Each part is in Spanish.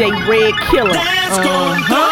DJ Red Killer. Uh-huh.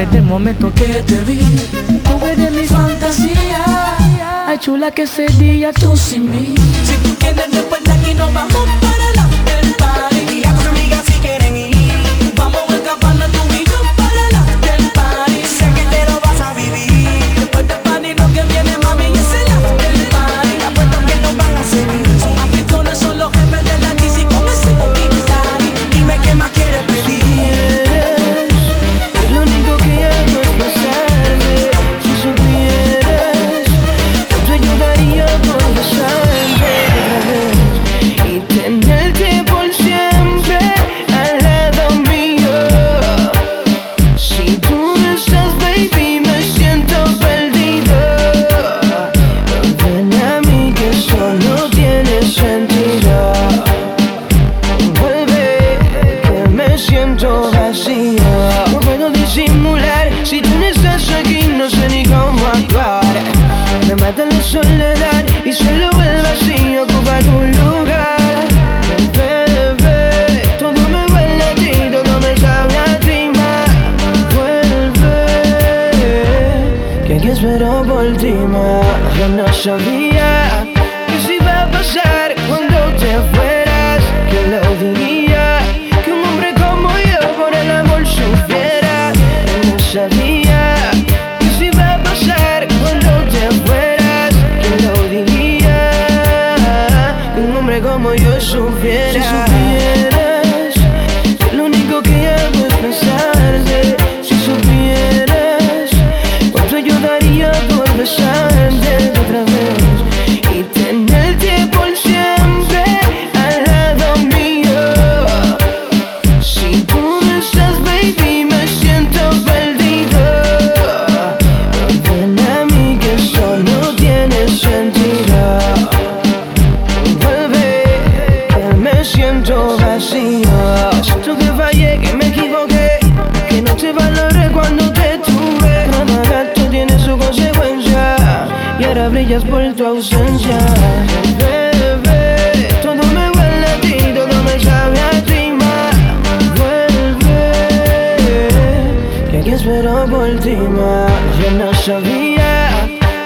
desde el momento que te vi. Tuve de mi fantasía. Ay chula que ese día tú sin mí. Si tú quieres después de aquí nos vamos para brillas por tu ausencia. Bebé, todo me huele a ti, todo me sabe a ti, más. Vuelve, que aquí espero por ti, más. Yo no sabía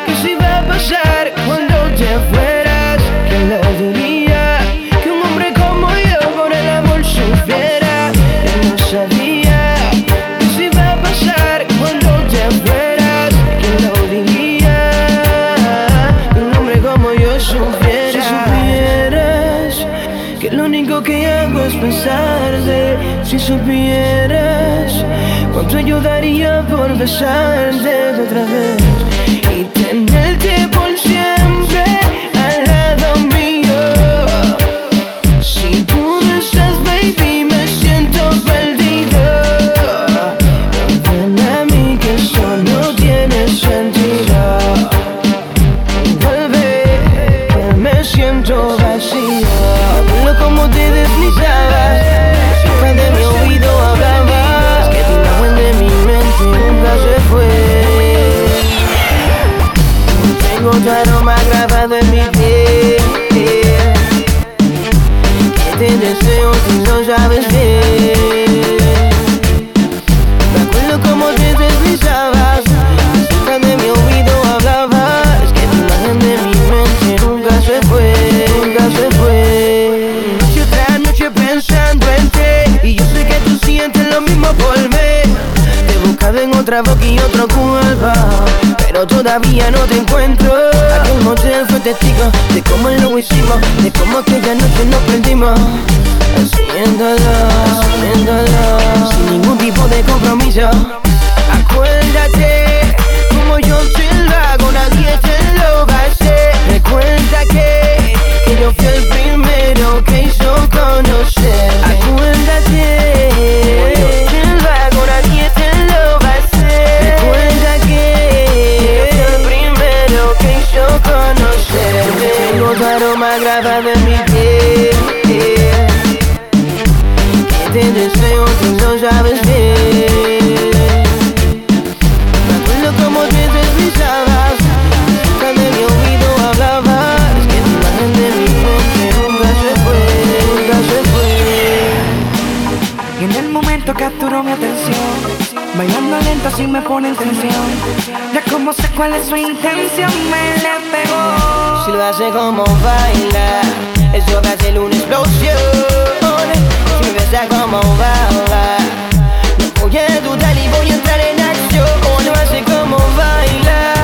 que se iba a pasar cuando te fue único que hago es pensarte. Si supieras cuánto ayudaría por besarte otra vez y tenerte por si tu aroma grabado en mi piel. Que te deseo si no sabes bien. Me acuerdo cómo te deslizabas, cerca de mi oído hablabas. Que la imagen de mi mente nunca se fue, nunca se fue. Noche tras noche pensando en ti, y yo sé que tú sientes lo mismo por mí. Te buscaba en otra boca y otro cuerpo pero todavía no te encuentro. Aquel motel fue testigo de cómo lo hicimos, de cómo aquella noche nos perdimos. Asumiéndolo, asumiéndolo, sin ningún tipo de compromiso. si me ponen tensión. Ya como sé cuál es su intención, me la pegó. Si lo hace como baila, eso va a ser una explosión. Si me besa como baila, no voy a dudar y voy a entrar en acción. Lo hace como baila.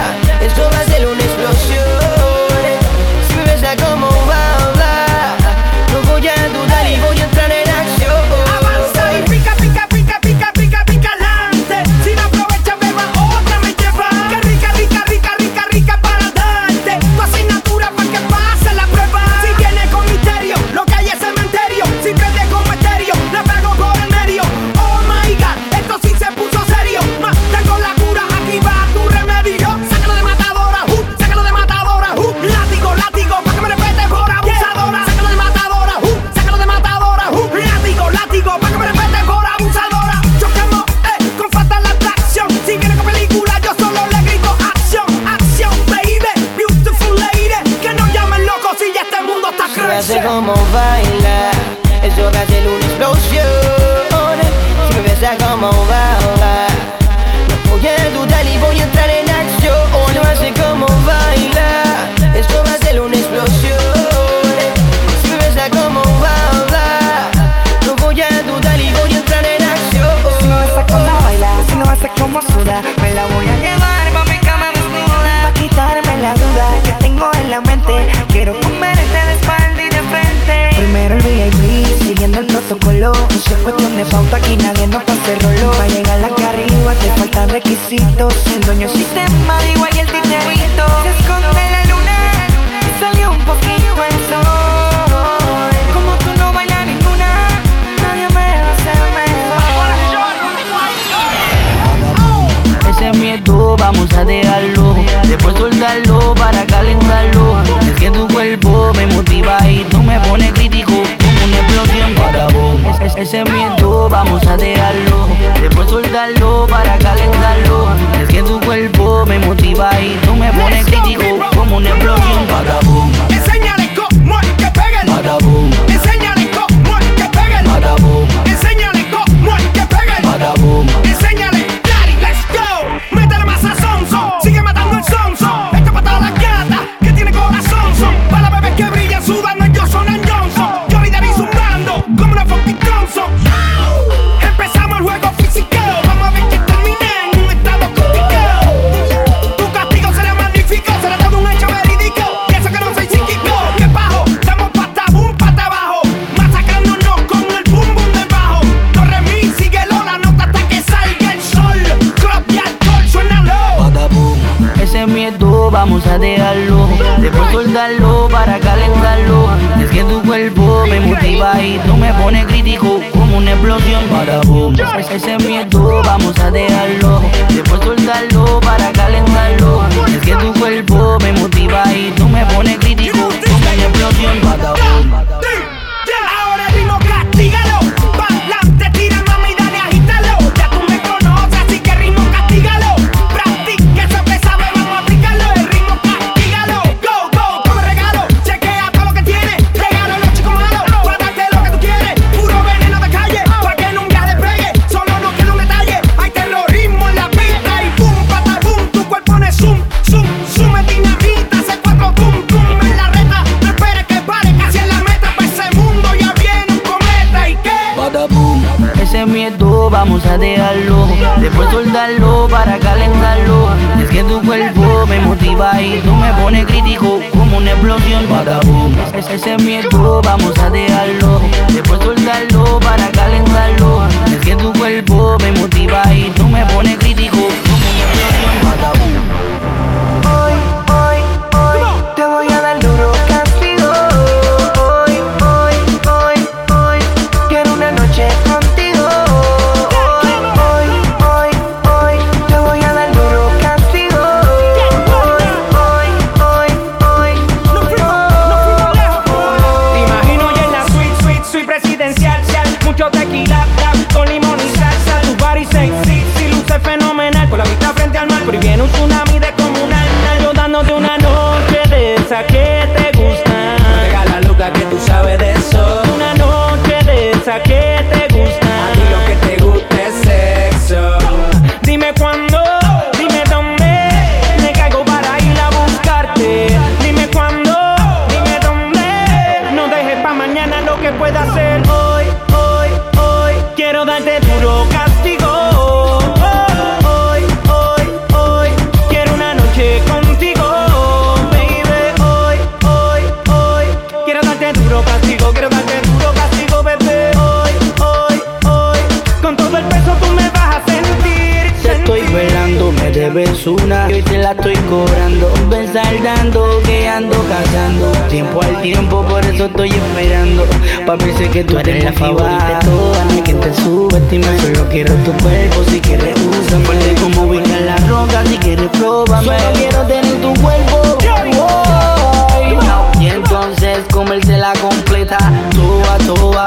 Si cómo baila, eso va a ser una explosión. Si me ves a cómo baila, no voy a dudar y voy a entrar en acción. No hace cómo baila, esto va a ser una explosión. Si me ves a cómo baila, no voy a dudar y voy a entrar en acción. Si no vas a cómo baila, si no vas a cómo suda. Cuestión de pauta, aquí nadie nos pase el rollo. Para llegar a la arriba te faltan requisitos. Siendo dueño va y tú me pones de después soltarlo para calentarlo. Y es que tu cuerpo me motiva y tú me pones crítico como una explosión para vos. Ese miedo vamos a dejarlo, después soltarlo para calentarlo. Y es que tu cuerpo me motiva y tú me pones crítico como una explosión para vos. Osuna. Y hoy te la estoy cobrando. Ven saldando, que ando cazando. Tiempo al tiempo, por eso estoy esperando. Papi, sé que tú, eres la favorita de todas. No quien te subestima. Solo quiero tu cuerpo, si quieres usa. Fuerte como ubicar la roca, si quieres pruébame. Solo quiero tener tu cuerpo. Y entonces comérsela completa. Toa, toa,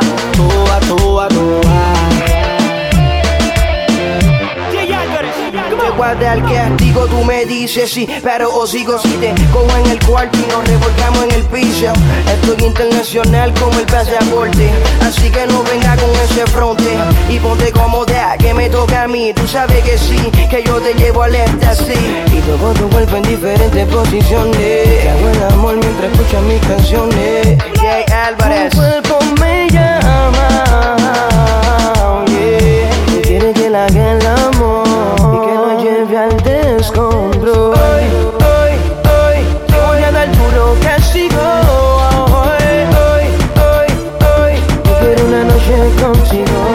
Al castigo, tú me dices sí, pero o sigo si te cojo en el cuarto y nos revolcamos en el piso. Estoy internacional como el pasaporte, así que no venga con ese fronte y ponte cómoda que me toca a mí. Tú sabes que sí, que yo te llevo al éxtasis y toco tu cuerpo en diferentes posiciones. Te hago el amor mientras escuchas mis canciones. Jay Álvarez. Quiero una noche contigo.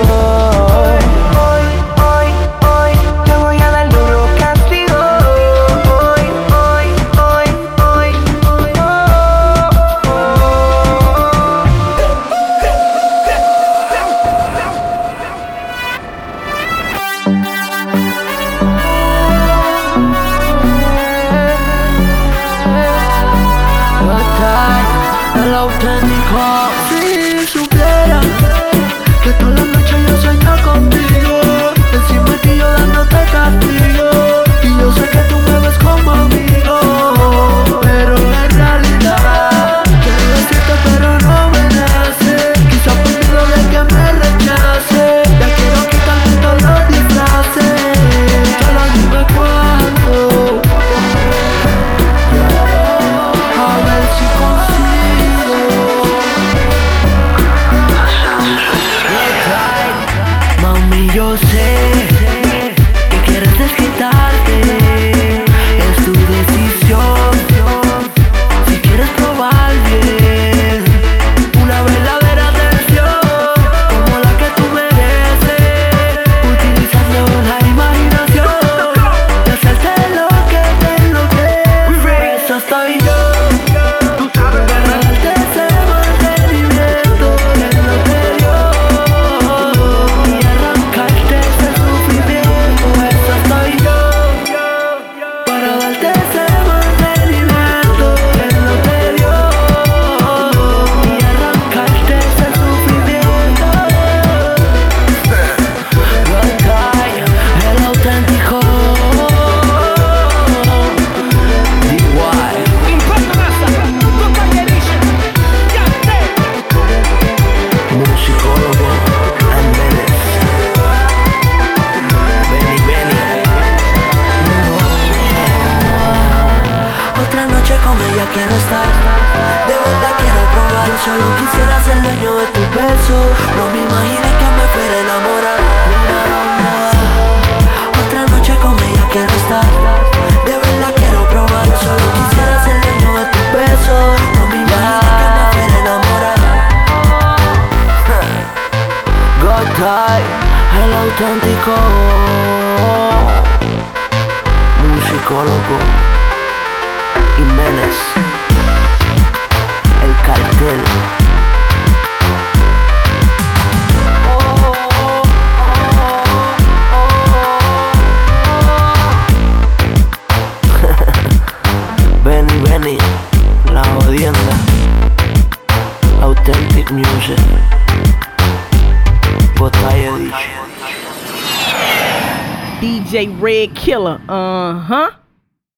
El auténtico musicólogo Jiménez El cartel Red Killer, uh huh.